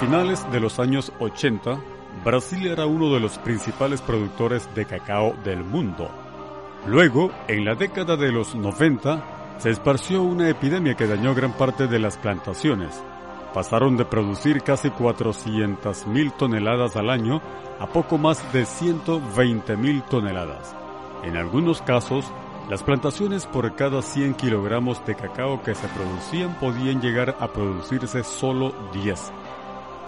finales de los años 80, Brasil era uno de los principales productores de cacao del mundo. Luego, en la década de los 90, se esparció una epidemia que dañó gran parte de las plantaciones. Pasaron de producir casi 400.000 toneladas al año a poco más de 120.000 toneladas. En algunos casos, las plantaciones por cada 100 kilogramos de cacao que se producían podían llegar a producirse solo 10.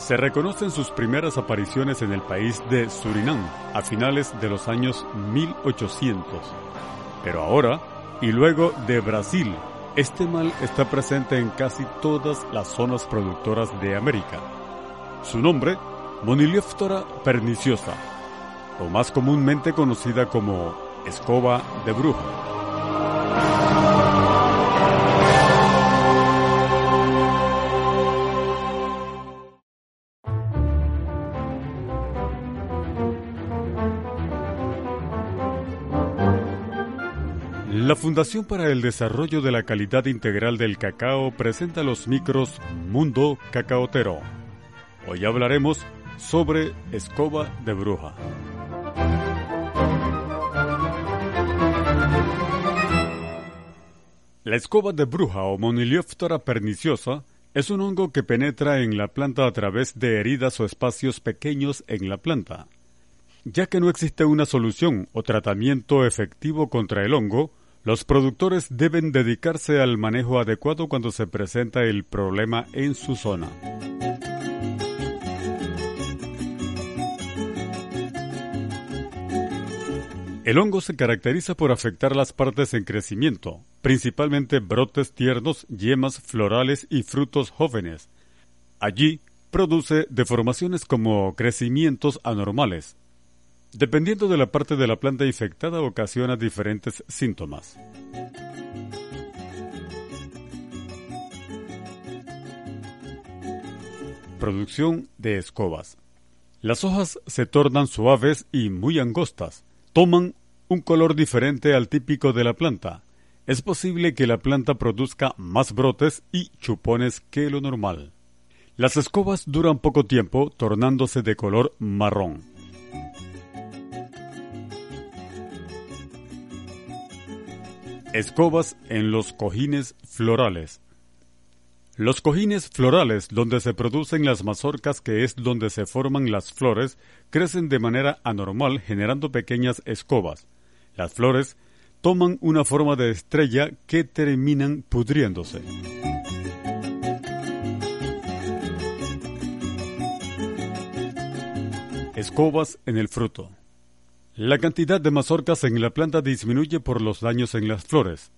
Se reconocen sus primeras apariciones en el país de Surinam a finales de los años 1800. Pero ahora, y luego de Brasil, este mal está presente en casi todas las zonas productoras de América. Su nombre, Monilioptora perniciosa, o más comúnmente conocida como escoba de brujo. La Fundación para el Desarrollo de la Calidad Integral del Cacao presenta los micros Mundo Cacaotero. Hoy hablaremos sobre escoba de bruja. La escoba de bruja o Monilioptora perniciosa es un hongo que penetra en la planta a través de heridas o espacios pequeños en la planta. Ya que no existe una solución o tratamiento efectivo contra el hongo, los productores deben dedicarse al manejo adecuado cuando se presenta el problema en su zona. El hongo se caracteriza por afectar las partes en crecimiento, principalmente brotes tiernos, yemas florales y frutos jóvenes. Allí produce deformaciones como crecimientos anormales, Dependiendo de la parte de la planta infectada, ocasiona diferentes síntomas. Producción de escobas. Las hojas se tornan suaves y muy angostas. Toman un color diferente al típico de la planta. Es posible que la planta produzca más brotes y chupones que lo normal. Las escobas duran poco tiempo, tornándose de color marrón. Escobas en los cojines florales. Los cojines florales, donde se producen las mazorcas, que es donde se forman las flores, crecen de manera anormal generando pequeñas escobas. Las flores toman una forma de estrella que terminan pudriéndose. Escobas en el fruto. La cantidad de mazorcas en la planta disminuye por los daños en las flores.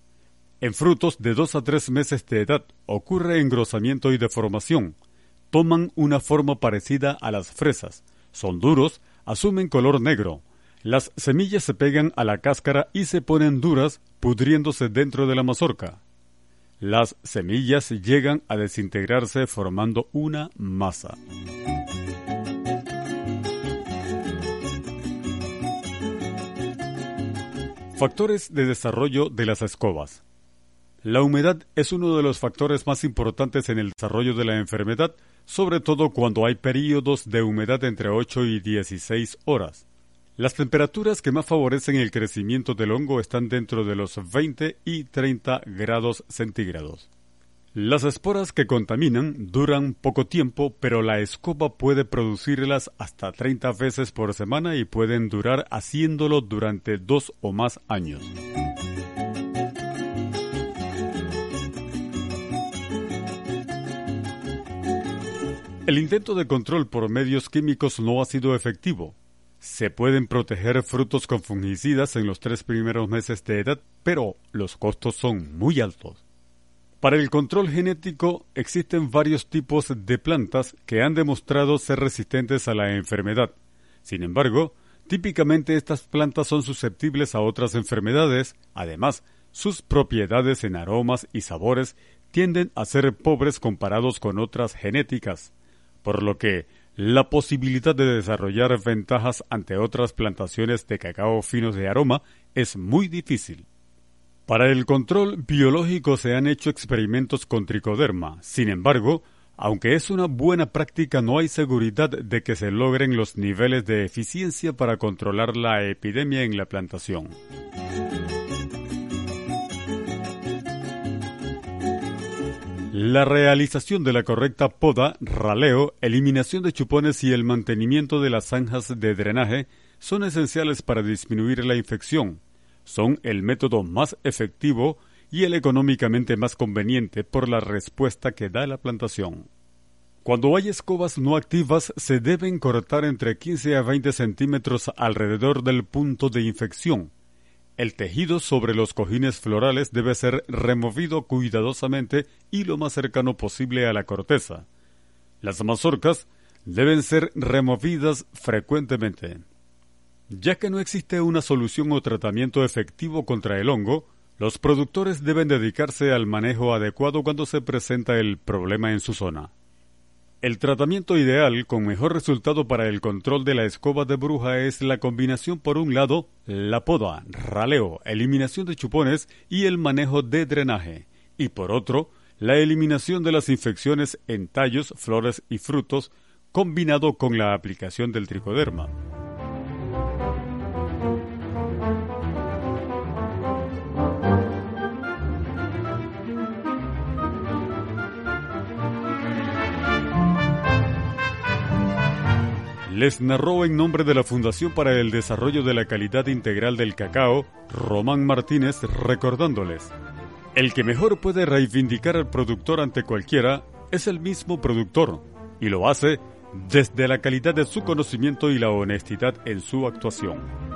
En frutos de dos a tres meses de edad ocurre engrosamiento y deformación. Toman una forma parecida a las fresas. Son duros, asumen color negro. Las semillas se pegan a la cáscara y se ponen duras, pudriéndose dentro de la mazorca. Las semillas llegan a desintegrarse formando una masa. Factores de desarrollo de las escobas. La humedad es uno de los factores más importantes en el desarrollo de la enfermedad, sobre todo cuando hay periodos de humedad entre 8 y 16 horas. Las temperaturas que más favorecen el crecimiento del hongo están dentro de los 20 y 30 grados centígrados. Las esporas que contaminan duran poco tiempo, pero la escoba puede producirlas hasta 30 veces por semana y pueden durar haciéndolo durante dos o más años. El intento de control por medios químicos no ha sido efectivo. Se pueden proteger frutos con fungicidas en los tres primeros meses de edad, pero los costos son muy altos. Para el control genético existen varios tipos de plantas que han demostrado ser resistentes a la enfermedad. Sin embargo, típicamente estas plantas son susceptibles a otras enfermedades, además, sus propiedades en aromas y sabores tienden a ser pobres comparados con otras genéticas, por lo que la posibilidad de desarrollar ventajas ante otras plantaciones de cacao finos de aroma es muy difícil. Para el control biológico se han hecho experimentos con tricoderma. Sin embargo, Aunque es una buena práctica, no hay seguridad de que se logren los niveles de eficiencia para controlar la epidemia en la plantación. La realización de la correcta poda, raleo, eliminación de chupones y el mantenimiento de las zanjas de drenaje son esenciales para disminuir la infección. Son el método más efectivo y el económicamente más conveniente por la respuesta que da la plantación. Cuando hay escobas no activas, se deben cortar entre 15 a 20 centímetros alrededor del punto de infección el tejido sobre los cojines florales debe ser removido cuidadosamente y lo más cercano posible a la corteza. Las mazorcas deben ser removidas frecuentemente. Ya que no existe una solución o tratamiento efectivo contra el hongo, los productores deben dedicarse al manejo adecuado cuando se presenta el problema en su zona. El tratamiento ideal con mejor resultado para el control de la escoba de bruja es la combinación por un lado, la poda, raleo, eliminación de chupones y el manejo de drenaje, y por otro, la eliminación de las infecciones en tallos, flores y frutos, combinado con la aplicación del tricoderma. Les narró en nombre de la Fundación para el Desarrollo de la Calidad Integral del Cacao, Román Martínez, recordándoles, el que mejor puede reivindicar al productor ante cualquiera es el mismo productor, y lo hace desde la calidad de su conocimiento y la honestidad en su actuación.